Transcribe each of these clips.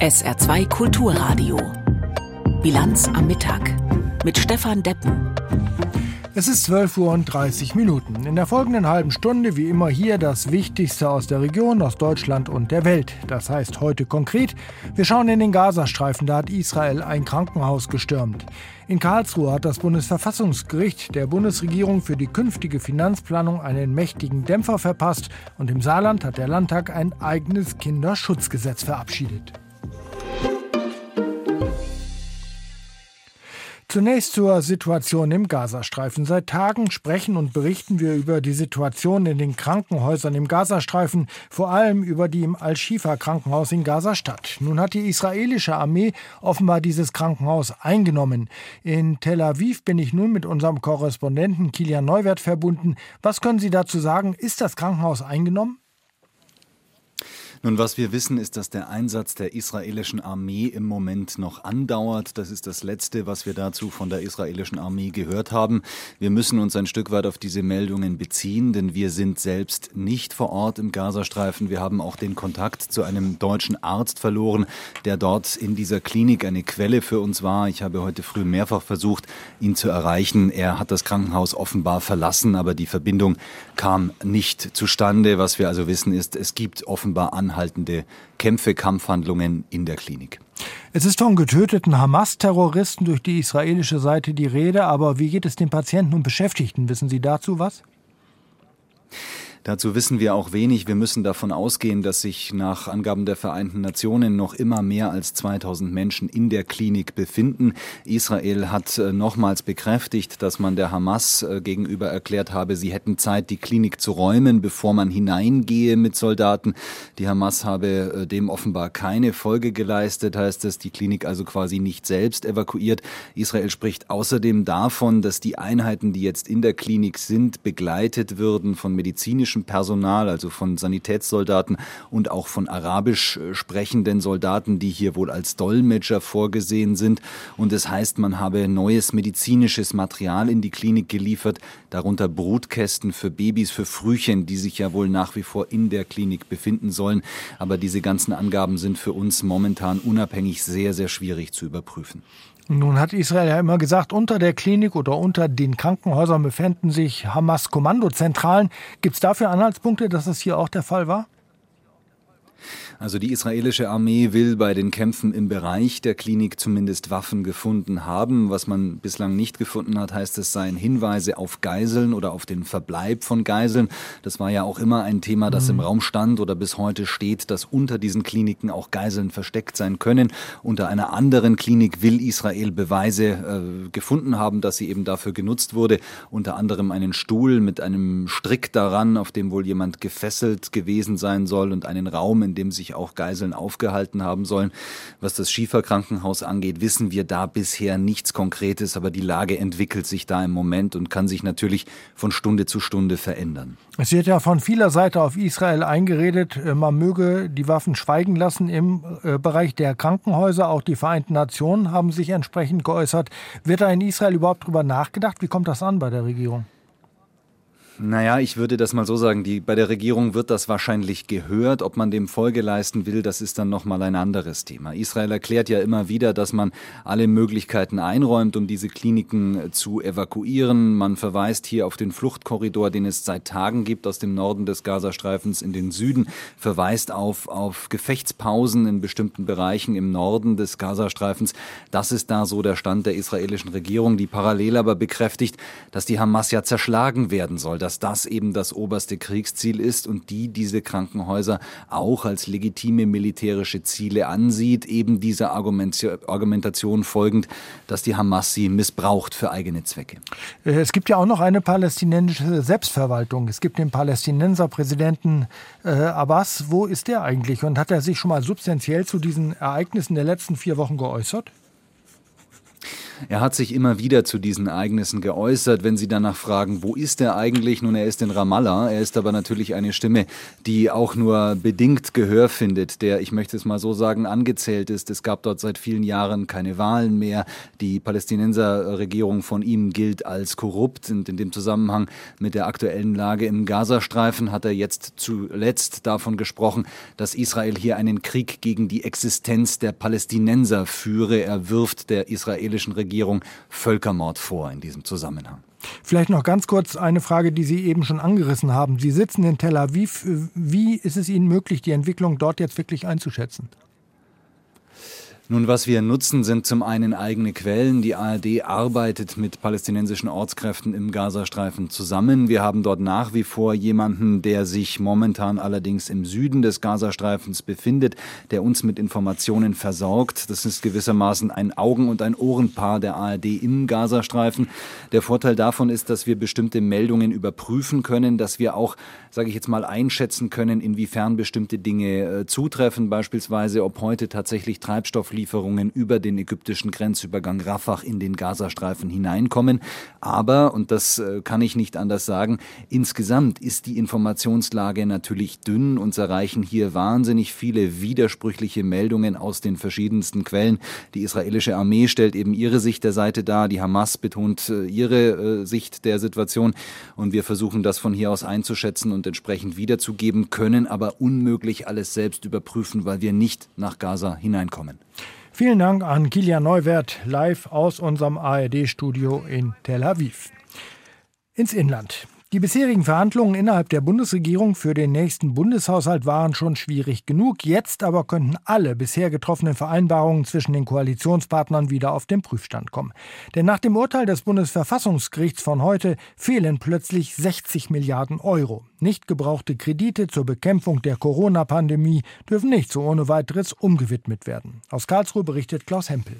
SR2 Kulturradio. Bilanz am Mittag mit Stefan Deppen. Es ist 12 Uhr und 30 Minuten. In der folgenden halben Stunde wie immer hier das Wichtigste aus der Region, aus Deutschland und der Welt. Das heißt heute konkret, wir schauen in den Gazastreifen, da hat Israel ein Krankenhaus gestürmt. In Karlsruhe hat das Bundesverfassungsgericht der Bundesregierung für die künftige Finanzplanung einen mächtigen Dämpfer verpasst und im Saarland hat der Landtag ein eigenes Kinderschutzgesetz verabschiedet. Zunächst zur Situation im Gazastreifen. Seit Tagen sprechen und berichten wir über die Situation in den Krankenhäusern im Gazastreifen, vor allem über die im Al-Shifa-Krankenhaus in Gazastadt. Nun hat die israelische Armee offenbar dieses Krankenhaus eingenommen. In Tel Aviv bin ich nun mit unserem Korrespondenten Kilian Neuwert verbunden. Was können Sie dazu sagen? Ist das Krankenhaus eingenommen? Nun, was wir wissen, ist, dass der Einsatz der israelischen Armee im Moment noch andauert. Das ist das Letzte, was wir dazu von der israelischen Armee gehört haben. Wir müssen uns ein Stück weit auf diese Meldungen beziehen, denn wir sind selbst nicht vor Ort im Gazastreifen. Wir haben auch den Kontakt zu einem deutschen Arzt verloren, der dort in dieser Klinik eine Quelle für uns war. Ich habe heute früh mehrfach versucht, ihn zu erreichen. Er hat das Krankenhaus offenbar verlassen, aber die Verbindung kam nicht zustande. Was wir also wissen, ist, es gibt offenbar an anhaltende Kämpfe, Kampfhandlungen in der Klinik. Es ist von getöteten Hamas-Terroristen durch die israelische Seite die Rede, aber wie geht es den Patienten und Beschäftigten? Wissen Sie dazu was? Dazu wissen wir auch wenig. Wir müssen davon ausgehen, dass sich nach Angaben der Vereinten Nationen noch immer mehr als 2000 Menschen in der Klinik befinden. Israel hat äh, nochmals bekräftigt, dass man der Hamas äh, gegenüber erklärt habe, sie hätten Zeit, die Klinik zu räumen, bevor man hineingehe mit Soldaten. Die Hamas habe äh, dem offenbar keine Folge geleistet, heißt es, die Klinik also quasi nicht selbst evakuiert. Israel spricht außerdem davon, dass die Einheiten, die jetzt in der Klinik sind, begleitet würden von medizinischen arabischem Personal, also von Sanitätssoldaten und auch von arabisch äh, sprechenden Soldaten, die hier wohl als Dolmetscher vorgesehen sind. Und es das heißt, man habe neues medizinisches Material in die Klinik geliefert, darunter Brutkästen für Babys, für Frühchen, die sich ja wohl nach wie vor in der Klinik befinden sollen. Aber diese ganzen Angaben sind für uns momentan unabhängig sehr, sehr schwierig zu überprüfen. Nun hat Israel ja immer gesagt, unter der Klinik oder unter den Krankenhäusern befinden sich Hamas-Kommandozentralen. Gibt es dafür Anhaltspunkte, dass das hier auch der Fall war? Also die israelische Armee will bei den Kämpfen im Bereich der Klinik zumindest Waffen gefunden haben. Was man bislang nicht gefunden hat, heißt es seien Hinweise auf Geiseln oder auf den Verbleib von Geiseln. Das war ja auch immer ein Thema, das mhm. im Raum stand oder bis heute steht, dass unter diesen Kliniken auch Geiseln versteckt sein können. Unter einer anderen Klinik will Israel Beweise äh, gefunden haben, dass sie eben dafür genutzt wurde. Unter anderem einen Stuhl mit einem Strick daran, auf dem wohl jemand gefesselt gewesen sein soll und einen Raum, in dem sich sich auch Geiseln aufgehalten haben sollen. Was das Schieferkrankenhaus angeht, wissen wir da bisher nichts Konkretes, aber die Lage entwickelt sich da im Moment und kann sich natürlich von Stunde zu Stunde verändern. Es wird ja von vieler Seite auf Israel eingeredet, äh, man möge die Waffen schweigen lassen im äh, Bereich der Krankenhäuser. Auch die Vereinten Nationen haben sich entsprechend geäußert. Wird da in Israel überhaupt drüber nachgedacht? Wie kommt das an bei der Regierung? Naja, ich würde das mal so sagen, die, bei der Regierung wird das wahrscheinlich gehört. Ob man dem Folge leisten will, das ist dann nochmal ein anderes Thema. Israel erklärt ja immer wieder, dass man alle Möglichkeiten einräumt, um diese Kliniken äh, zu evakuieren. Man verweist hier auf den Fluchtkorridor, den es seit Tagen gibt, aus dem Norden des Gazastreifens in den Süden, verweist auf, auf Gefechtspausen in bestimmten Bereichen im Norden des Gazastreifens. Das ist da so der Stand der israelischen Regierung, die parallel aber bekräftigt, dass die Hamas ja zerschlagen werden soll dass das eben das oberste Kriegsziel ist und die diese Krankenhäuser auch als legitime militärische Ziele ansieht, eben dieser Argumentation folgend, dass die Hamas sie missbraucht für eigene Zwecke. Äh, es gibt ja auch noch eine palästinensische Selbstverwaltung. Es gibt den Palästinenserpräsidenten äh, Abbas. Wo ist der eigentlich? Und hat er sich schon mal substanziell zu diesen Ereignissen der letzten vier Wochen geäußert? Er hat sich immer wieder zu diesen Ereignissen geäußert. Wenn Sie danach fragen, wo ist er eigentlich? Nun, er ist in Ramallah. Er ist aber natürlich eine Stimme, die auch nur bedingt Gehör findet, der, ich möchte es mal so sagen, angezählt ist. Es gab dort seit vielen Jahren keine Wahlen mehr. Die Palästinenserregierung von ihm gilt als korrupt. Und in dem Zusammenhang mit der aktuellen Lage im Gazastreifen hat er jetzt zuletzt davon gesprochen, dass Israel hier einen Krieg gegen die Existenz der Palästinenser führe. Er wirft der israelischen Regierung Völkermord vor in diesem Zusammenhang. Vielleicht noch ganz kurz eine Frage, die Sie eben schon angerissen haben. Sie sitzen in Tel Aviv. Wie ist es Ihnen möglich, die Entwicklung dort jetzt wirklich einzuschätzen? Nun, was wir nutzen, sind zum einen eigene Quellen. Die ARD arbeitet mit palästinensischen Ortskräften im Gazastreifen zusammen. Wir haben dort nach wie vor jemanden, der sich momentan allerdings im Süden des Gazastreifens befindet, der uns mit Informationen versorgt. Das ist gewissermaßen ein Augen- und ein Ohrenpaar der ARD im Gazastreifen. Der Vorteil davon ist, dass wir bestimmte Meldungen überprüfen können, dass wir auch, sage ich jetzt mal, einschätzen können, inwiefern bestimmte Dinge äh, zutreffen, beispielsweise ob heute tatsächlich Treibstoff Waffenlieferungen über den ägyptischen Grenzübergang Rafah in den Gazastreifen hineinkommen. Aber, und das äh, kann ich nicht anders sagen, insgesamt ist die Informationslage natürlich dünn. Uns erreichen hier wahnsinnig viele widersprüchliche Meldungen aus den verschiedensten Quellen. Die israelische Armee stellt eben ihre Sicht der Seite dar, die Hamas betont äh, ihre äh, Sicht der Situation und wir versuchen das von hier aus einzuschätzen und entsprechend wiederzugeben, können aber unmöglich alles selbst überprüfen, weil wir nicht nach Gaza hineinkommen. Vielen Dank an Kilian Neuwert live aus unserem ARD-Studio in Tel Aviv. Ins Inland. Die bisherigen Verhandlungen innerhalb der Bundesregierung für den nächsten Bundeshaushalt waren schon schwierig genug. Jetzt aber könnten alle bisher getroffenen Vereinbarungen zwischen den Koalitionspartnern wieder auf den Prüfstand kommen. Denn nach dem Urteil des Bundesverfassungsgerichts von heute fehlen plötzlich 60 Milliarden Euro. Nicht gebrauchte Kredite zur Bekämpfung der Corona-Pandemie dürfen nicht so ohne weiteres umgewidmet werden. Aus Karlsruhe berichtet Klaus Hempel.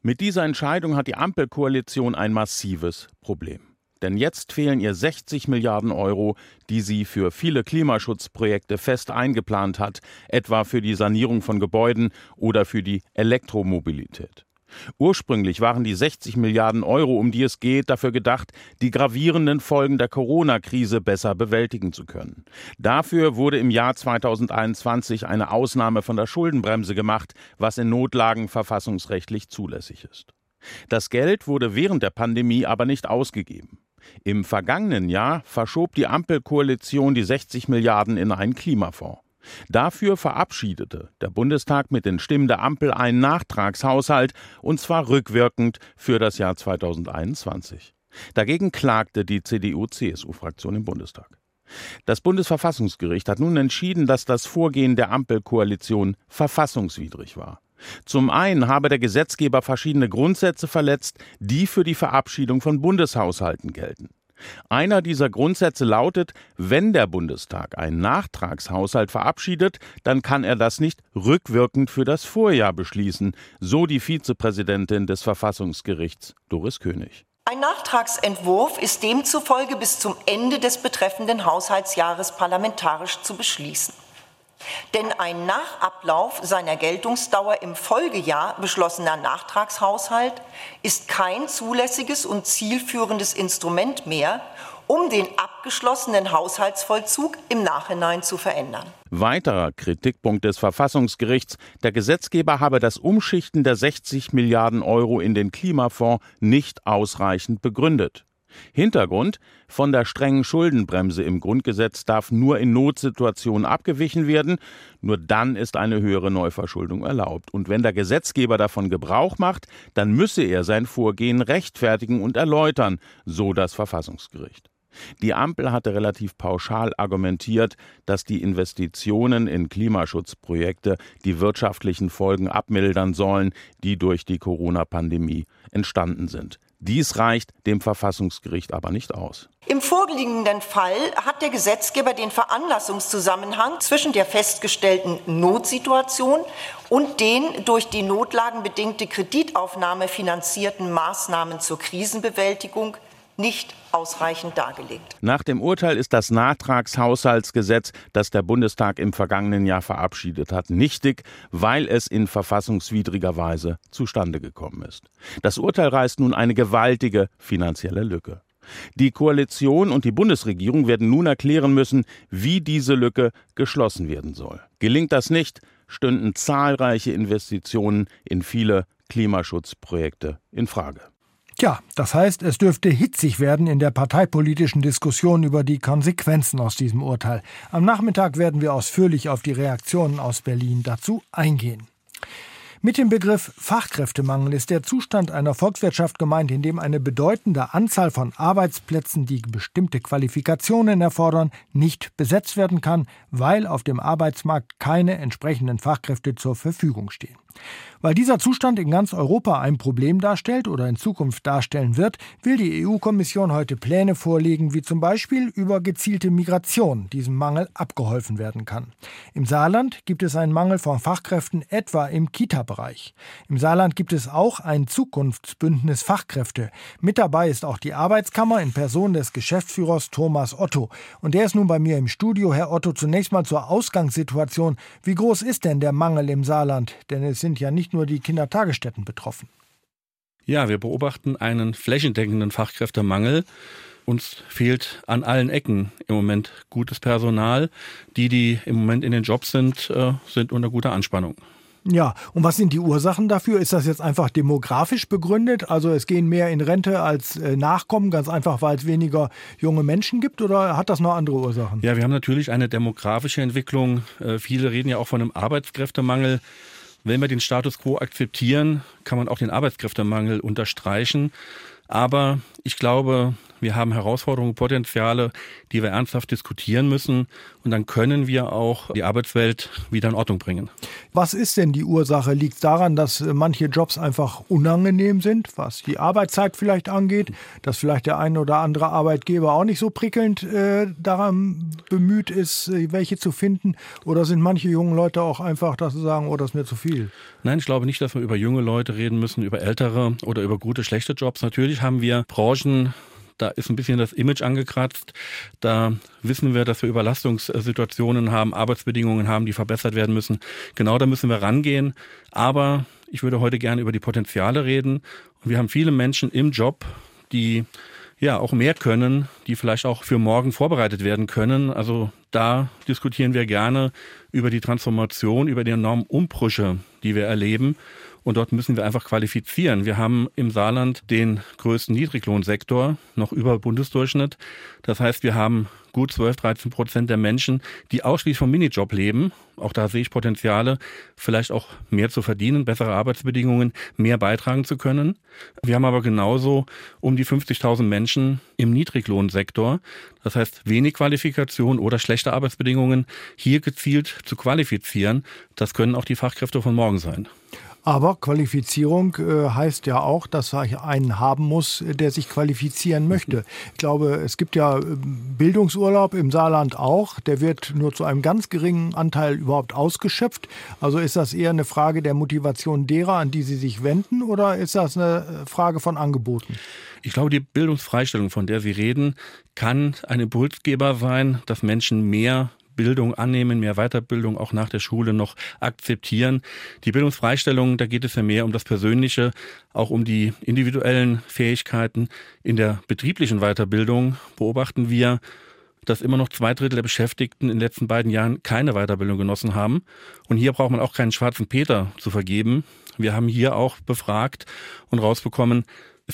Mit dieser Entscheidung hat die Ampelkoalition ein massives Problem. Denn jetzt fehlen ihr 60 Milliarden Euro, die sie für viele Klimaschutzprojekte fest eingeplant hat, etwa für die Sanierung von Gebäuden oder für die Elektromobilität. Ursprünglich waren die 60 Milliarden Euro, um die es geht, dafür gedacht, die gravierenden Folgen der Corona-Krise besser bewältigen zu können. Dafür wurde im Jahr 2021 eine Ausnahme von der Schuldenbremse gemacht, was in Notlagen verfassungsrechtlich zulässig ist. Das Geld wurde während der Pandemie aber nicht ausgegeben. Im vergangenen Jahr verschob die Ampelkoalition die 60 Milliarden in einen Klimafonds. Dafür verabschiedete der Bundestag mit den Stimmen der Ampel einen Nachtragshaushalt, und zwar rückwirkend für das Jahr 2021. Dagegen klagte die CDU-CSU-Fraktion im Bundestag. Das Bundesverfassungsgericht hat nun entschieden, dass das Vorgehen der Ampelkoalition verfassungswidrig war. Zum einen habe der Gesetzgeber verschiedene Grundsätze verletzt, die für die Verabschiedung von Bundeshaushalten gelten. Einer dieser Grundsätze lautet, wenn der Bundestag einen Nachtragshaushalt verabschiedet, dann kann er das nicht rückwirkend für das Vorjahr beschließen, so die Vizepräsidentin des Verfassungsgerichts Doris König. Ein Nachtragsentwurf ist demzufolge bis zum Ende des betreffenden Haushaltsjahres parlamentarisch zu beschließen. Denn ein nach Ablauf seiner Geltungsdauer im Folgejahr beschlossener Nachtragshaushalt ist kein zulässiges und zielführendes Instrument mehr, um den abgeschlossenen Haushaltsvollzug im Nachhinein zu verändern. Weiterer Kritikpunkt des Verfassungsgerichts, der Gesetzgeber habe das Umschichten der 60 Milliarden Euro in den Klimafonds nicht ausreichend begründet. Hintergrund von der strengen Schuldenbremse im Grundgesetz darf nur in Notsituationen abgewichen werden, nur dann ist eine höhere Neuverschuldung erlaubt. Und wenn der Gesetzgeber davon Gebrauch macht, dann müsse er sein Vorgehen rechtfertigen und erläutern, so das Verfassungsgericht. Die Ampel hatte relativ pauschal argumentiert, dass die Investitionen in Klimaschutzprojekte die wirtschaftlichen Folgen abmildern sollen, die durch die Corona-Pandemie entstanden sind. Dies reicht dem Verfassungsgericht aber nicht aus. Im vorliegenden Fall hat der Gesetzgeber den Veranlassungszusammenhang zwischen der festgestellten Notsituation und den durch die notlagenbedingte Kreditaufnahme finanzierten Maßnahmen zur Krisenbewältigung nicht ausreichend dargelegt. Nach dem Urteil ist das Nachtragshaushaltsgesetz, das der Bundestag im vergangenen Jahr verabschiedet hat, nichtig, weil es in verfassungswidriger Weise zustande gekommen ist. Das Urteil reißt nun eine gewaltige finanzielle Lücke. Die Koalition und die Bundesregierung werden nun erklären müssen, wie diese Lücke geschlossen werden soll. Gelingt das nicht, stünden zahlreiche Investitionen in viele Klimaschutzprojekte in Frage. Tja, das heißt, es dürfte hitzig werden in der parteipolitischen Diskussion über die Konsequenzen aus diesem Urteil. Am Nachmittag werden wir ausführlich auf die Reaktionen aus Berlin dazu eingehen. Mit dem Begriff Fachkräftemangel ist der Zustand einer Volkswirtschaft gemeint, in dem eine bedeutende Anzahl von Arbeitsplätzen, die bestimmte Qualifikationen erfordern, nicht besetzt werden kann, weil auf dem Arbeitsmarkt keine entsprechenden Fachkräfte zur Verfügung stehen. Weil dieser Zustand in ganz Europa ein Problem darstellt oder in Zukunft darstellen wird, will die EU-Kommission heute Pläne vorlegen, wie zum Beispiel über gezielte Migration diesem Mangel abgeholfen werden kann. Im Saarland gibt es einen Mangel von Fachkräften etwa im Kita-Bereich. Im Saarland gibt es auch ein Zukunftsbündnis Fachkräfte. Mit dabei ist auch die Arbeitskammer in Person des Geschäftsführers Thomas Otto. Und der ist nun bei mir im Studio. Herr Otto, zunächst mal zur Ausgangssituation. Wie groß ist denn der Mangel im Saarland? Denn es sind ja nicht nur die Kindertagesstätten betroffen. Ja, wir beobachten einen flächendeckenden Fachkräftemangel. Uns fehlt an allen Ecken im Moment gutes Personal. Die, die im Moment in den Jobs sind, äh, sind unter guter Anspannung. Ja, und was sind die Ursachen dafür? Ist das jetzt einfach demografisch begründet? Also es gehen mehr in Rente als äh, Nachkommen, ganz einfach, weil es weniger junge Menschen gibt oder hat das noch andere Ursachen? Ja, wir haben natürlich eine demografische Entwicklung. Äh, viele reden ja auch von einem Arbeitskräftemangel. Wenn wir den Status quo akzeptieren, kann man auch den Arbeitskräftemangel unterstreichen. Aber ich glaube, wir haben Herausforderungen, Potenziale, die wir ernsthaft diskutieren müssen. Und dann können wir auch die Arbeitswelt wieder in Ordnung bringen. Was ist denn die Ursache? Liegt es daran, dass äh, manche Jobs einfach unangenehm sind, was die Arbeitszeit vielleicht angeht, dass vielleicht der ein oder andere Arbeitgeber auch nicht so prickelnd äh, daran bemüht ist, äh, welche zu finden? Oder sind manche jungen Leute auch einfach, dass sie sagen, oh, das ist mir zu viel? Nein, ich glaube nicht, dass wir über junge Leute reden müssen, über ältere oder über gute, schlechte Jobs. Natürlich haben wir Branchen, da ist ein bisschen das Image angekratzt. Da wissen wir, dass wir Überlastungssituationen haben, Arbeitsbedingungen haben, die verbessert werden müssen. Genau da müssen wir rangehen. Aber ich würde heute gerne über die Potenziale reden. Und wir haben viele Menschen im Job, die ja auch mehr können, die vielleicht auch für morgen vorbereitet werden können. Also da diskutieren wir gerne über die Transformation, über die enormen Umbrüche, die wir erleben. Und dort müssen wir einfach qualifizieren. Wir haben im Saarland den größten Niedriglohnsektor, noch über Bundesdurchschnitt. Das heißt, wir haben gut 12, 13 Prozent der Menschen, die ausschließlich vom Minijob leben. Auch da sehe ich Potenziale, vielleicht auch mehr zu verdienen, bessere Arbeitsbedingungen, mehr beitragen zu können. Wir haben aber genauso um die 50.000 Menschen im Niedriglohnsektor. Das heißt, wenig Qualifikation oder schlechte Arbeitsbedingungen hier gezielt zu qualifizieren. Das können auch die Fachkräfte von morgen sein. Aber Qualifizierung äh, heißt ja auch, dass ich einen haben muss, der sich qualifizieren möchte. Ich glaube, es gibt ja äh, Bildungsurlaub im Saarland auch. Der wird nur zu einem ganz geringen Anteil überhaupt ausgeschöpft. Also ist das eher eine Frage der Motivation derer, an die Sie sich wenden, oder ist das eine Frage von Angeboten? Ich glaube, die Bildungsfreistellung, von der Sie reden, kann ein Impulsgeber sein, dass Menschen mehr Bildung annehmen, mehr Weiterbildung auch nach der Schule noch akzeptieren. Die Bildungsfreistellung, da geht es ja mehr um das Persönliche, auch um die individuellen Fähigkeiten. In der betrieblichen Weiterbildung beobachten wir, dass immer noch zwei Drittel der Beschäftigten in den letzten beiden Jahren keine Weiterbildung genossen haben. Und hier braucht man auch keinen schwarzen Peter zu vergeben. Wir haben hier auch befragt und rausbekommen,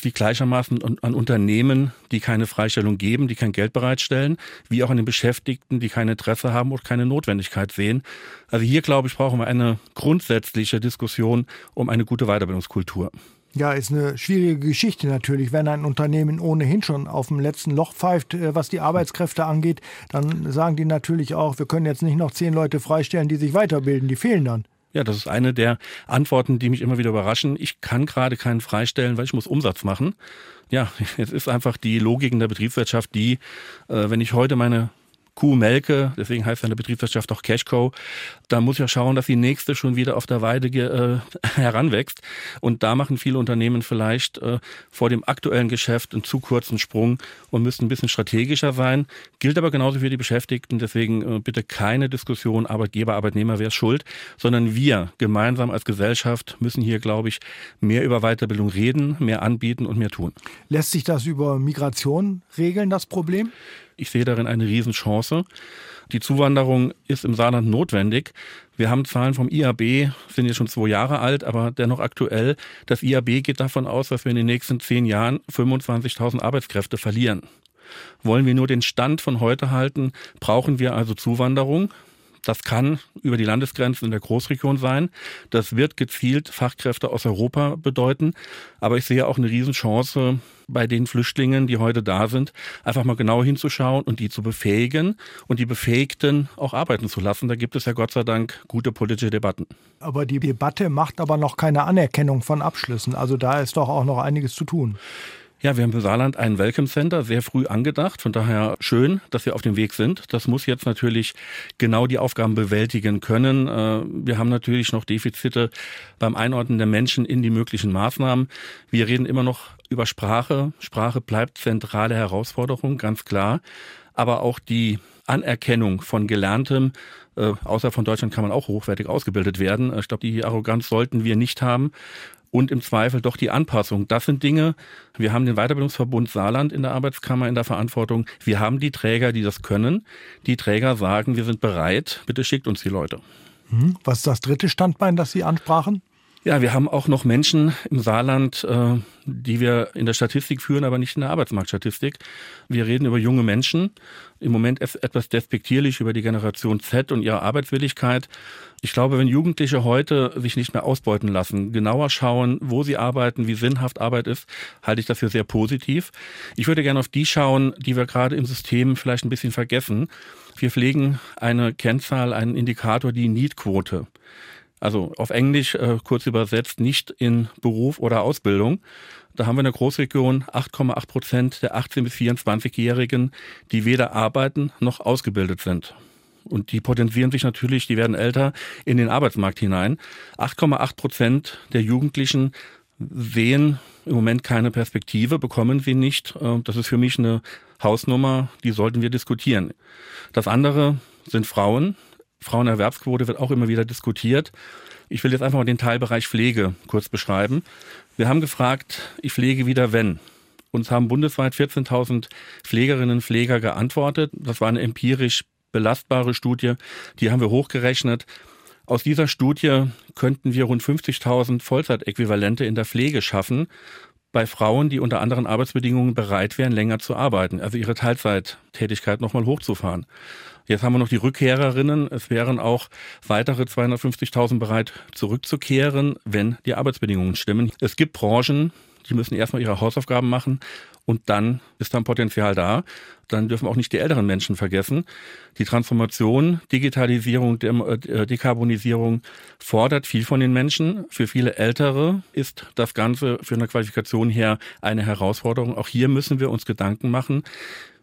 liegt gleichermaßen an Unternehmen, die keine Freistellung geben, die kein Geld bereitstellen, wie auch an den Beschäftigten, die kein Interesse haben oder keine Notwendigkeit sehen. Also hier, glaube ich, brauchen wir eine grundsätzliche Diskussion um eine gute Weiterbildungskultur. Ja, ist eine schwierige Geschichte natürlich. Wenn ein Unternehmen ohnehin schon auf dem letzten Loch pfeift, äh, was die Arbeitskräfte angeht, dann sagen die natürlich auch, wir können jetzt nicht noch zehn Leute freistellen, die sich weiterbilden. Die fehlen dann. Ja, das ist eine der Antworten, die mich immer wieder überraschen. Ich kann gerade keinen freistellen, weil ich muss Umsatz machen. Ja, jetzt ist einfach die Logik in der Betriebswirtschaft die, äh, wenn ich heute meine Kuh melke, deswegen heißt eine Betriebswirtschaft auch Cashco, da muss ich ja schauen, dass die nächste schon wieder auf der Weide äh, heranwächst. Und da machen viele Unternehmen vielleicht äh, vor dem aktuellen Geschäft einen zu kurzen Sprung und müssen ein bisschen strategischer sein. Gilt aber genauso für die Beschäftigten. Deswegen äh, bitte keine Diskussion, Arbeitgeber, Arbeitnehmer, wer ist schuld, sondern wir gemeinsam als Gesellschaft müssen hier, glaube ich, mehr über Weiterbildung reden, mehr anbieten und mehr tun. Lässt sich das über Migration regeln, das Problem? Ich sehe darin eine Riesenchance. Die Zuwanderung ist im Saarland notwendig. Wir haben Zahlen vom IAB, sind jetzt schon zwei Jahre alt, aber dennoch aktuell. Das IAB geht davon aus, dass wir in den nächsten zehn Jahren 25.000 Arbeitskräfte verlieren. Wollen wir nur den Stand von heute halten, brauchen wir also Zuwanderung. Das kann über die Landesgrenzen in der Großregion sein. Das wird gezielt Fachkräfte aus Europa bedeuten. Aber ich sehe auch eine Riesenchance bei den Flüchtlingen, die heute da sind, einfach mal genau hinzuschauen und die zu befähigen und die Befähigten auch arbeiten zu lassen. Da gibt es ja Gott sei Dank gute politische Debatten. Aber die Debatte macht aber noch keine Anerkennung von Abschlüssen. Also da ist doch auch noch einiges zu tun. Ja, wir haben für Saarland ein Welcome Center sehr früh angedacht. Von daher schön, dass wir auf dem Weg sind. Das muss jetzt natürlich genau die Aufgaben bewältigen können. Äh, wir haben natürlich noch Defizite beim Einordnen der Menschen in die möglichen Maßnahmen. Wir reden immer noch über Sprache. Sprache bleibt zentrale Herausforderung, ganz klar. Aber auch die Anerkennung von Gelerntem, äh, außer von Deutschland kann man auch hochwertig ausgebildet werden. Ich glaube, die Arroganz sollten wir nicht haben und im Zweifel doch die Anpassung. Das sind Dinge, wir haben den Weiterbildungsverbund Saarland in der Arbeitskammer in der Verantwortung. Wir haben die Träger, die das können. Die Träger sagen, wir sind bereit, bitte schickt uns die Leute. Hm, was ist das dritte Standbein, das Sie ansprachen? Ja, wir haben auch noch Menschen im Saarland, äh, die wir in der Statistik führen, aber nicht in der Arbeitsmarktstatistik. Wir reden über junge Menschen, im Moment etwas despektierlich über die Generation Z und ihre Arbeitswilligkeit. Ich glaube, wenn Jugendliche heute sich nicht mehr ausbeuten lassen, genauer schauen, wo sie arbeiten, wie sinnhaft Arbeit ist, halte ich das für sehr positiv. Ich würde gerne auf die schauen, die wir gerade im System vielleicht ein bisschen vergessen. Wir pflegen eine Kennzahl, einen Indikator, die Need-Quote. Also auf Englisch äh, kurz übersetzt nicht in Beruf oder Ausbildung. Da haben wir in der Großregion 8,8 Prozent der 18- bis 24-Jährigen, die weder arbeiten noch ausgebildet sind. Und die potenzieren sich natürlich, die werden älter, in den Arbeitsmarkt hinein. 8,8 Prozent der Jugendlichen sehen im Moment keine Perspektive, bekommen sie nicht. Äh, das ist für mich eine Hausnummer, die sollten wir diskutieren. Das andere sind Frauen. Frauenerwerbsquote wird auch immer wieder diskutiert. Ich will jetzt einfach mal den Teilbereich Pflege kurz beschreiben. Wir haben gefragt, ich pflege wieder wenn. Uns haben bundesweit 14.000 Pflegerinnen und Pfleger geantwortet. Das war eine empirisch belastbare Studie. Die haben wir hochgerechnet. Aus dieser Studie könnten wir rund 50.000 Vollzeitäquivalente in der Pflege schaffen bei Frauen, die unter anderen Arbeitsbedingungen bereit wären, länger zu arbeiten, also ihre Teilzeittätigkeit nochmal hochzufahren. Jetzt haben wir noch die Rückkehrerinnen. Es wären auch weitere 250.000 bereit, zurückzukehren, wenn die Arbeitsbedingungen stimmen. Es gibt Branchen, die müssen erstmal ihre Hausaufgaben machen und dann ist dann Potenzial da. Dann dürfen wir auch nicht die älteren Menschen vergessen. Die Transformation, Digitalisierung, äh, Dekarbonisierung fordert viel von den Menschen. Für viele Ältere ist das Ganze für eine Qualifikation her eine Herausforderung. Auch hier müssen wir uns Gedanken machen,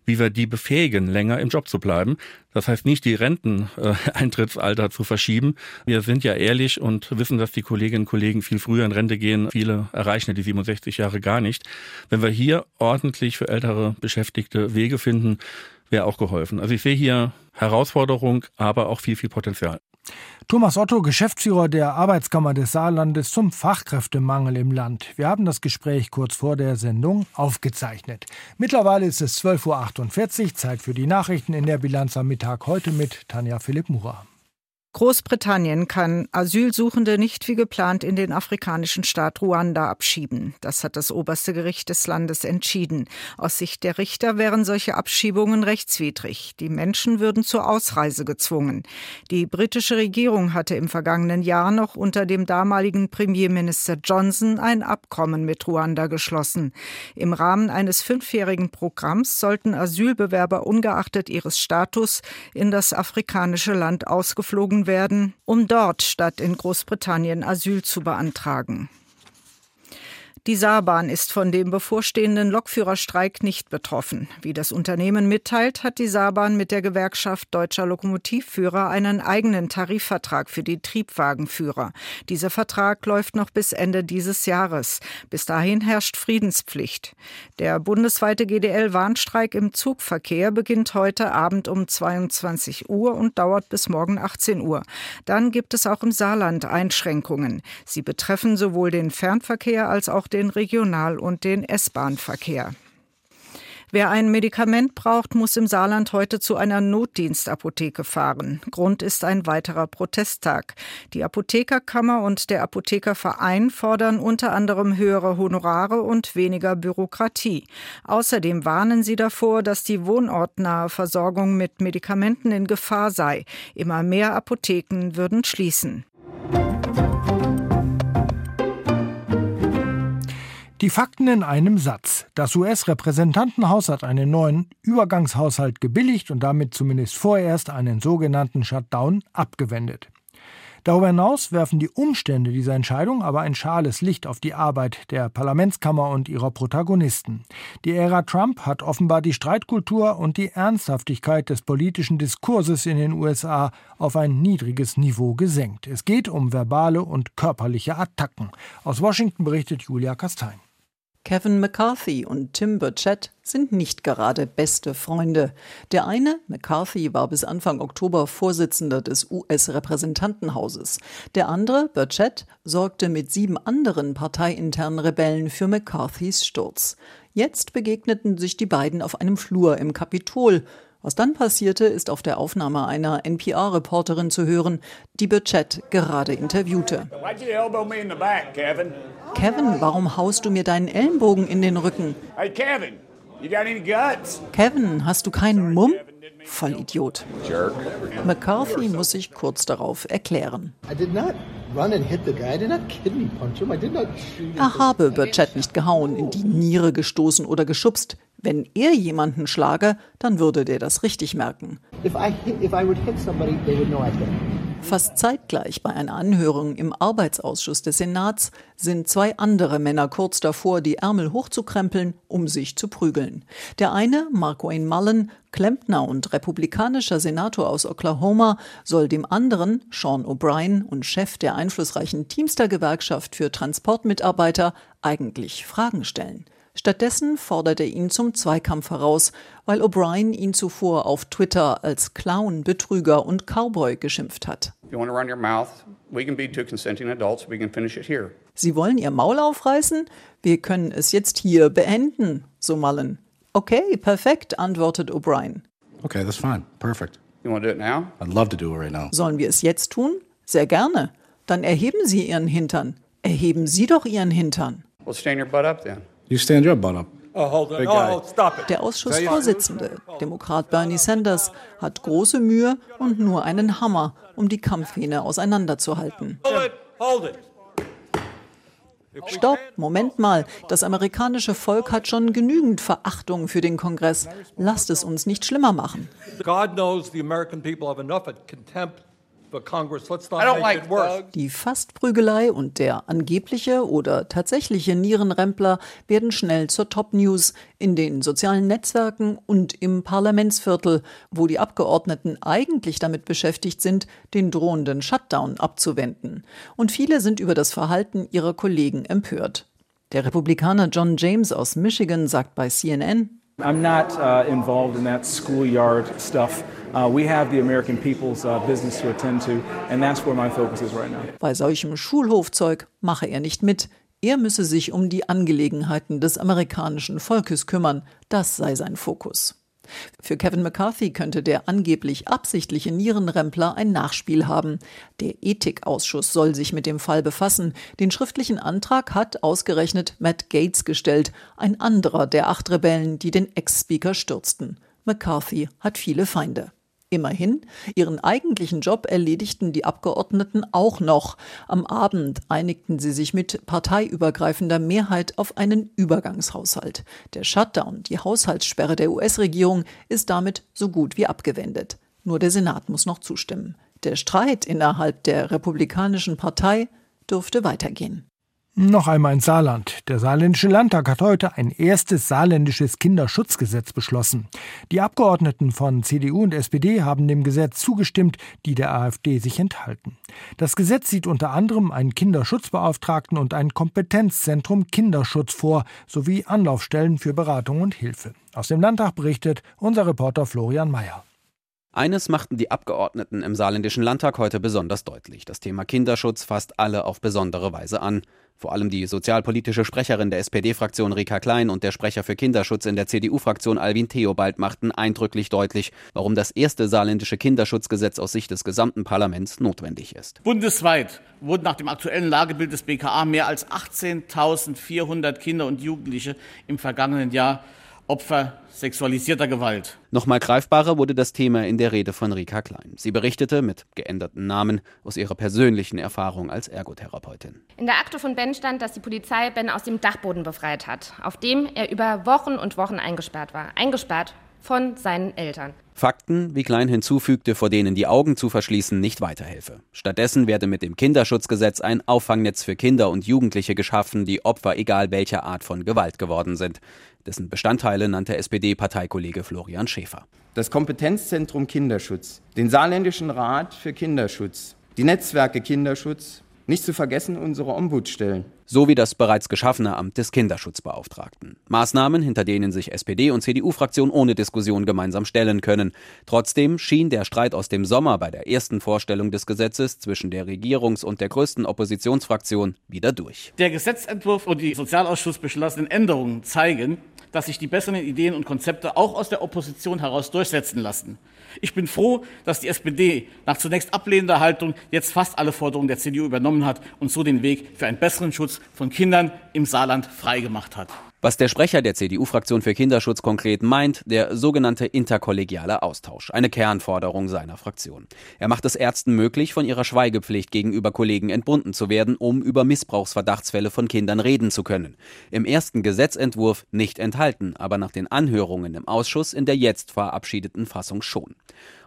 wie wir die befähigen, länger im Job zu bleiben. Das heißt nicht, die Renteneintrittsalter zu verschieben. Wir sind ja ehrlich und wissen, dass die Kolleginnen und Kollegen viel früher in Rente gehen. Viele erreichen die 67 Jahre gar nicht. Wenn wir hier ordentlich für ältere Beschäftigte Wege finden, wäre auch geholfen. Also ich sehe hier Herausforderung, aber auch viel, viel Potenzial. Thomas Otto, Geschäftsführer der Arbeitskammer des Saarlandes zum Fachkräftemangel im Land. Wir haben das Gespräch kurz vor der Sendung aufgezeichnet. Mittlerweile ist es 12.48 Uhr, Zeit für die Nachrichten in der Bilanz am Mittag heute mit Tanja Philipp Murer. Großbritannien kann Asylsuchende nicht wie geplant in den afrikanischen Staat Ruanda abschieben. Das hat das oberste Gericht des Landes entschieden. Aus Sicht der Richter wären solche Abschiebungen rechtswidrig. Die Menschen würden zur Ausreise gezwungen. Die britische Regierung hatte im vergangenen Jahr noch unter dem damaligen Premierminister Johnson ein Abkommen mit Ruanda geschlossen. Im Rahmen eines fünfjährigen Programms sollten Asylbewerber ungeachtet ihres Status in das afrikanische Land ausgeflogen werden, um dort statt in Großbritannien Asyl zu beantragen. Die Saarbahn ist von dem bevorstehenden Lokführerstreik nicht betroffen. Wie das Unternehmen mitteilt, hat die Saarbahn mit der Gewerkschaft Deutscher Lokomotivführer einen eigenen Tarifvertrag für die Triebwagenführer. Dieser Vertrag läuft noch bis Ende dieses Jahres. Bis dahin herrscht Friedenspflicht. Der bundesweite GDL-Warnstreik im Zugverkehr beginnt heute Abend um 22 Uhr und dauert bis morgen 18 Uhr. Dann gibt es auch im Saarland Einschränkungen. Sie betreffen sowohl den Fernverkehr als auch den Regional- und den S-Bahn-Verkehr. Wer ein Medikament braucht, muss im Saarland heute zu einer Notdienstapotheke fahren. Grund ist ein weiterer Protesttag. Die Apothekerkammer und der Apothekerverein fordern unter anderem höhere Honorare und weniger Bürokratie. Außerdem warnen sie davor, dass die wohnortnahe Versorgung mit Medikamenten in Gefahr sei. Immer mehr Apotheken würden schließen. Die Fakten in einem Satz. Das US-Repräsentantenhaus hat einen neuen Übergangshaushalt gebilligt und damit zumindest vorerst einen sogenannten Shutdown abgewendet. Darüber hinaus werfen die Umstände dieser Entscheidung aber ein schales Licht auf die Arbeit der Parlamentskammer und ihrer Protagonisten. Die Ära Trump hat offenbar die Streitkultur und die Ernsthaftigkeit des politischen Diskurses in den USA auf ein niedriges Niveau gesenkt. Es geht um verbale und körperliche Attacken. Aus Washington berichtet Julia Kastein. Kevin McCarthy und Tim Burchett sind nicht gerade beste Freunde. Der eine, McCarthy, war bis Anfang Oktober Vorsitzender des US-Repräsentantenhauses. Der andere, Burchett, sorgte mit sieben anderen parteiinternen Rebellen für McCarthys Sturz. Jetzt begegneten sich die beiden auf einem Flur im Kapitol. Was dann passierte, ist auf der Aufnahme einer NPR-Reporterin zu hören, die Burchett gerade interviewte. Kevin, warum haust du mir deinen Ellenbogen in den Rücken? Hey Kevin, you got any guts? Kevin, hast du keinen Mumm? Vollidiot. Jerk. McCarthy muss sich kurz darauf erklären. Er habe Burchett nicht gehauen, in die Niere gestoßen oder geschubst. Wenn er jemanden schlage, dann würde der das richtig merken. Fast zeitgleich bei einer Anhörung im Arbeitsausschuss des Senats sind zwei andere Männer kurz davor, die Ärmel hochzukrempeln, um sich zu prügeln. Der eine, Mark Wayne Mullen, Klempner und republikanischer Senator aus Oklahoma, soll dem anderen, Sean O'Brien und Chef der einflussreichen Teamster-Gewerkschaft für Transportmitarbeiter, eigentlich Fragen stellen. Stattdessen fordert er ihn zum Zweikampf heraus, weil O'Brien ihn zuvor auf Twitter als Clown, Betrüger und Cowboy geschimpft hat. Sie wollen ihr Maul aufreißen? Wir können es jetzt hier beenden, so Mullen. Okay, perfekt, antwortet O'Brien. Okay, that's fine. Perfect. You want to do it now? I'd love to do it right now. Sollen wir es jetzt tun? Sehr gerne. Dann erheben Sie Ihren Hintern. Erheben Sie doch Ihren Hintern. Well, stand your butt up then. You stand your butt up. Oh, oh, Der Ausschussvorsitzende, Demokrat Bernie Sanders, hat große Mühe und nur einen Hammer, um die Kampfhähne auseinanderzuhalten. Stopp, Moment mal. Das amerikanische Volk hat schon genügend Verachtung für den Kongress. Lasst es uns nicht schlimmer machen. God knows the American people have enough contempt die Fastprügelei und der angebliche oder tatsächliche Nierenrempler werden schnell zur Top-News in den sozialen Netzwerken und im Parlamentsviertel, wo die Abgeordneten eigentlich damit beschäftigt sind, den drohenden Shutdown abzuwenden. Und viele sind über das Verhalten ihrer Kollegen empört. Der Republikaner John James aus Michigan sagt bei CNN, I'm not uh, involved in that schoolyard stuff. Uh, we have the American people's uh, business to attend to, and that's where my focus is right now. Bei solchem Schulhofzeug mache er nicht mit. Er müsse sich um die Angelegenheiten des amerikanischen Volkes kümmern. Das sei sein Fokus. Für Kevin McCarthy könnte der angeblich absichtliche Nierenrempler ein Nachspiel haben. Der Ethikausschuss soll sich mit dem Fall befassen. Den schriftlichen Antrag hat ausgerechnet Matt Gates gestellt, ein anderer der acht Rebellen, die den Ex-Speaker stürzten. McCarthy hat viele Feinde. Immerhin, ihren eigentlichen Job erledigten die Abgeordneten auch noch. Am Abend einigten sie sich mit parteiübergreifender Mehrheit auf einen Übergangshaushalt. Der Shutdown, die Haushaltssperre der US-Regierung, ist damit so gut wie abgewendet. Nur der Senat muss noch zustimmen. Der Streit innerhalb der Republikanischen Partei dürfte weitergehen. Noch einmal ins Saarland. Der Saarländische Landtag hat heute ein erstes saarländisches Kinderschutzgesetz beschlossen. Die Abgeordneten von CDU und SPD haben dem Gesetz zugestimmt, die der AfD sich enthalten. Das Gesetz sieht unter anderem einen Kinderschutzbeauftragten und ein Kompetenzzentrum Kinderschutz vor, sowie Anlaufstellen für Beratung und Hilfe. Aus dem Landtag berichtet unser Reporter Florian Mayer. Eines machten die Abgeordneten im Saarländischen Landtag heute besonders deutlich. Das Thema Kinderschutz fasst alle auf besondere Weise an. Vor allem die sozialpolitische Sprecherin der SPD-Fraktion Rika Klein und der Sprecher für Kinderschutz in der CDU-Fraktion Alwin Theobald machten eindrücklich deutlich, warum das erste saarländische Kinderschutzgesetz aus Sicht des gesamten Parlaments notwendig ist. Bundesweit wurden nach dem aktuellen Lagebild des BKA mehr als 18.400 Kinder und Jugendliche im vergangenen Jahr Opfer sexualisierter Gewalt. Nochmal greifbarer wurde das Thema in der Rede von Rika Klein. Sie berichtete mit geänderten Namen aus ihrer persönlichen Erfahrung als Ergotherapeutin. In der Akte von Ben stand, dass die Polizei Ben aus dem Dachboden befreit hat, auf dem er über Wochen und Wochen eingesperrt war. Eingesperrt von seinen Eltern. Fakten, wie Klein hinzufügte, vor denen die Augen zu verschließen, nicht weiterhelfe. Stattdessen werde mit dem Kinderschutzgesetz ein Auffangnetz für Kinder und Jugendliche geschaffen, die Opfer egal welcher Art von Gewalt geworden sind. Dessen Bestandteile nannte SPD-Parteikollege Florian Schäfer. Das Kompetenzzentrum Kinderschutz, den Saarländischen Rat für Kinderschutz, die Netzwerke Kinderschutz, nicht zu vergessen unsere Ombudsstellen. Sowie das bereits geschaffene Amt des Kinderschutzbeauftragten. Maßnahmen, hinter denen sich SPD und CDU-Fraktion ohne Diskussion gemeinsam stellen können. Trotzdem schien der Streit aus dem Sommer bei der ersten Vorstellung des Gesetzes zwischen der Regierungs- und der größten Oppositionsfraktion wieder durch. Der Gesetzentwurf und die Sozialausschuss beschlossenen Änderungen zeigen, dass sich die besseren Ideen und Konzepte auch aus der Opposition heraus durchsetzen lassen. Ich bin froh, dass die SPD nach zunächst ablehnender Haltung jetzt fast alle Forderungen der CDU übernommen hat und so den Weg für einen besseren Schutz von Kindern im Saarland freigemacht hat. Was der Sprecher der CDU-Fraktion für Kinderschutz konkret meint, der sogenannte interkollegiale Austausch, eine Kernforderung seiner Fraktion. Er macht es Ärzten möglich, von ihrer Schweigepflicht gegenüber Kollegen entbunden zu werden, um über Missbrauchsverdachtsfälle von Kindern reden zu können. Im ersten Gesetzentwurf nicht enthalten, aber nach den Anhörungen im Ausschuss in der jetzt verabschiedeten Fassung schon.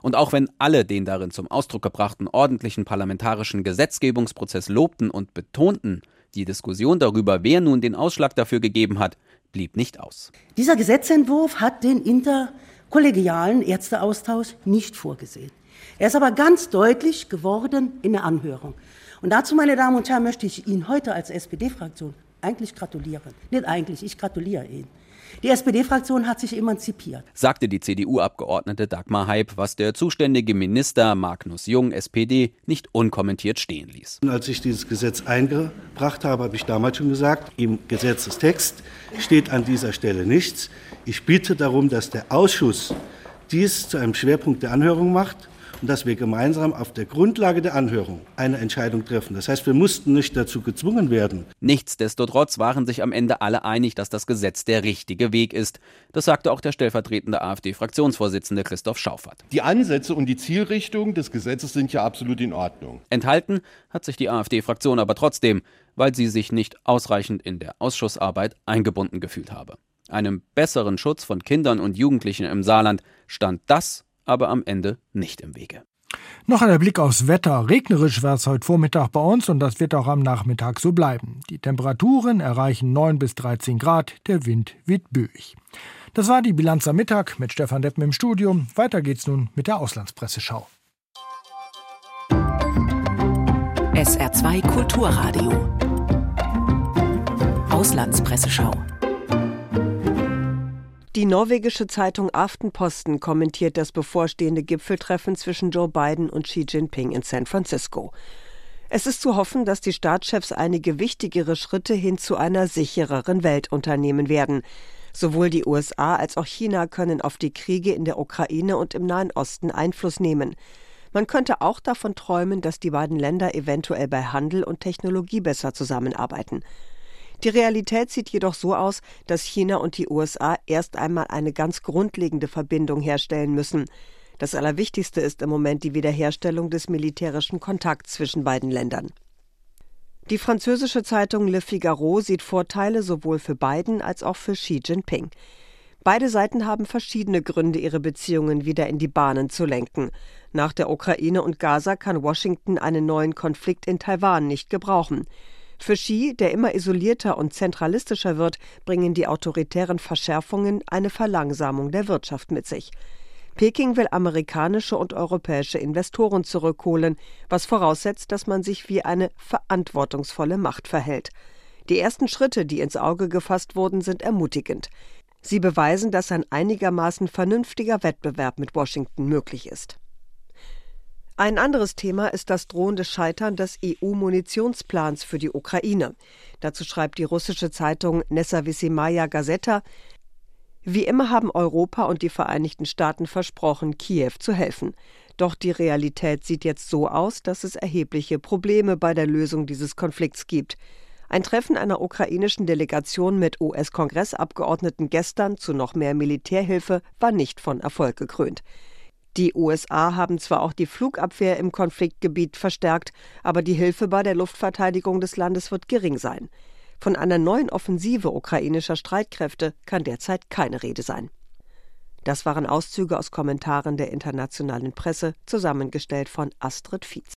Und auch wenn alle den darin zum Ausdruck gebrachten ordentlichen parlamentarischen Gesetzgebungsprozess lobten und betonten, die Diskussion darüber, wer nun den Ausschlag dafür gegeben hat, blieb nicht aus. Dieser Gesetzentwurf hat den interkollegialen Ärzteaustausch nicht vorgesehen. Er ist aber ganz deutlich geworden in der Anhörung. Und dazu, meine Damen und Herren, möchte ich Ihnen heute als SPD-Fraktion eigentlich gratulieren. Nicht eigentlich, ich gratuliere Ihnen. Die SPD-Fraktion hat sich emanzipiert, sagte die CDU-Abgeordnete Dagmar Heib, was der zuständige Minister Magnus Jung, SPD, nicht unkommentiert stehen ließ. Als ich dieses Gesetz eingebracht habe, habe ich damals schon gesagt, im Gesetzestext steht an dieser Stelle nichts. Ich bitte darum, dass der Ausschuss dies zu einem Schwerpunkt der Anhörung macht und dass wir gemeinsam auf der Grundlage der Anhörung eine Entscheidung treffen. Das heißt, wir mussten nicht dazu gezwungen werden. Nichtsdestotrotz waren sich am Ende alle einig, dass das Gesetz der richtige Weg ist. Das sagte auch der stellvertretende AfD-Fraktionsvorsitzende Christoph Schaufert. Die Ansätze und die Zielrichtung des Gesetzes sind ja absolut in Ordnung. Enthalten hat sich die AfD-Fraktion aber trotzdem, weil sie sich nicht ausreichend in der Ausschussarbeit eingebunden gefühlt habe. Einem besseren Schutz von Kindern und Jugendlichen im Saarland stand das aber am Ende nicht im Wege. Noch ein Blick aufs Wetter. Regnerisch war es heute Vormittag bei uns und das wird auch am Nachmittag so bleiben. Die Temperaturen erreichen 9 bis 13 Grad, der Wind wird böig. Das war die Bilanz am Mittag mit Stefan Deppen im Studio. Weiter geht's nun mit der Auslandspresseschau. SR2 Kulturradio. Auslandspresseschau. Die norwegische Zeitung Aftenposten kommentiert das bevorstehende Gipfeltreffen zwischen Joe Biden und Xi Jinping in San Francisco. Es ist zu hoffen, dass die Staatschefs einige wichtigere Schritte hin zu einer sichereren Welt unternehmen werden. Sowohl die USA als auch China können auf die Kriege in der Ukraine und im Nahen Osten Einfluss nehmen. Man könnte auch davon träumen, dass die beiden Länder eventuell bei Handel und Technologie besser zusammenarbeiten. Die Realität sieht jedoch so aus, dass China und die USA erst einmal eine ganz grundlegende Verbindung herstellen müssen. Das Allerwichtigste ist im Moment die Wiederherstellung des militärischen Kontakts zwischen beiden Ländern. Die französische Zeitung Le Figaro sieht Vorteile sowohl für Biden als auch für Xi Jinping. Beide Seiten haben verschiedene Gründe, ihre Beziehungen wieder in die Bahnen zu lenken. Nach der Ukraine und Gaza kann Washington einen neuen Konflikt in Taiwan nicht gebrauchen. Für Xi, der immer isolierter und zentralistischer wird, bringen die autoritären Verschärfungen eine Verlangsamung der Wirtschaft mit sich. Peking will amerikanische und europäische Investoren zurückholen, was voraussetzt, dass man sich wie eine verantwortungsvolle Macht verhält. Die ersten Schritte, die ins Auge gefasst wurden, sind ermutigend. Sie beweisen, dass ein einigermaßen vernünftiger Wettbewerb mit Washington möglich ist. Ein anderes Thema ist das drohende Scheitern des EU-Munitionsplans für die Ukraine. Dazu schreibt die russische Zeitung Nessavissimaya Gazeta, wie immer haben Europa und die Vereinigten Staaten versprochen, Kiew zu helfen. Doch die Realität sieht jetzt so aus, dass es erhebliche Probleme bei der Lösung dieses Konflikts gibt. Ein Treffen einer ukrainischen Delegation mit US-Kongressabgeordneten gestern zu noch mehr Militärhilfe war nicht von Erfolg gekrönt. Die USA haben zwar auch die Flugabwehr im Konfliktgebiet verstärkt, aber die Hilfe bei der Luftverteidigung des Landes wird gering sein. Von einer neuen Offensive ukrainischer Streitkräfte kann derzeit keine Rede sein. Das waren Auszüge aus Kommentaren der internationalen Presse, zusammengestellt von Astrid Fietz.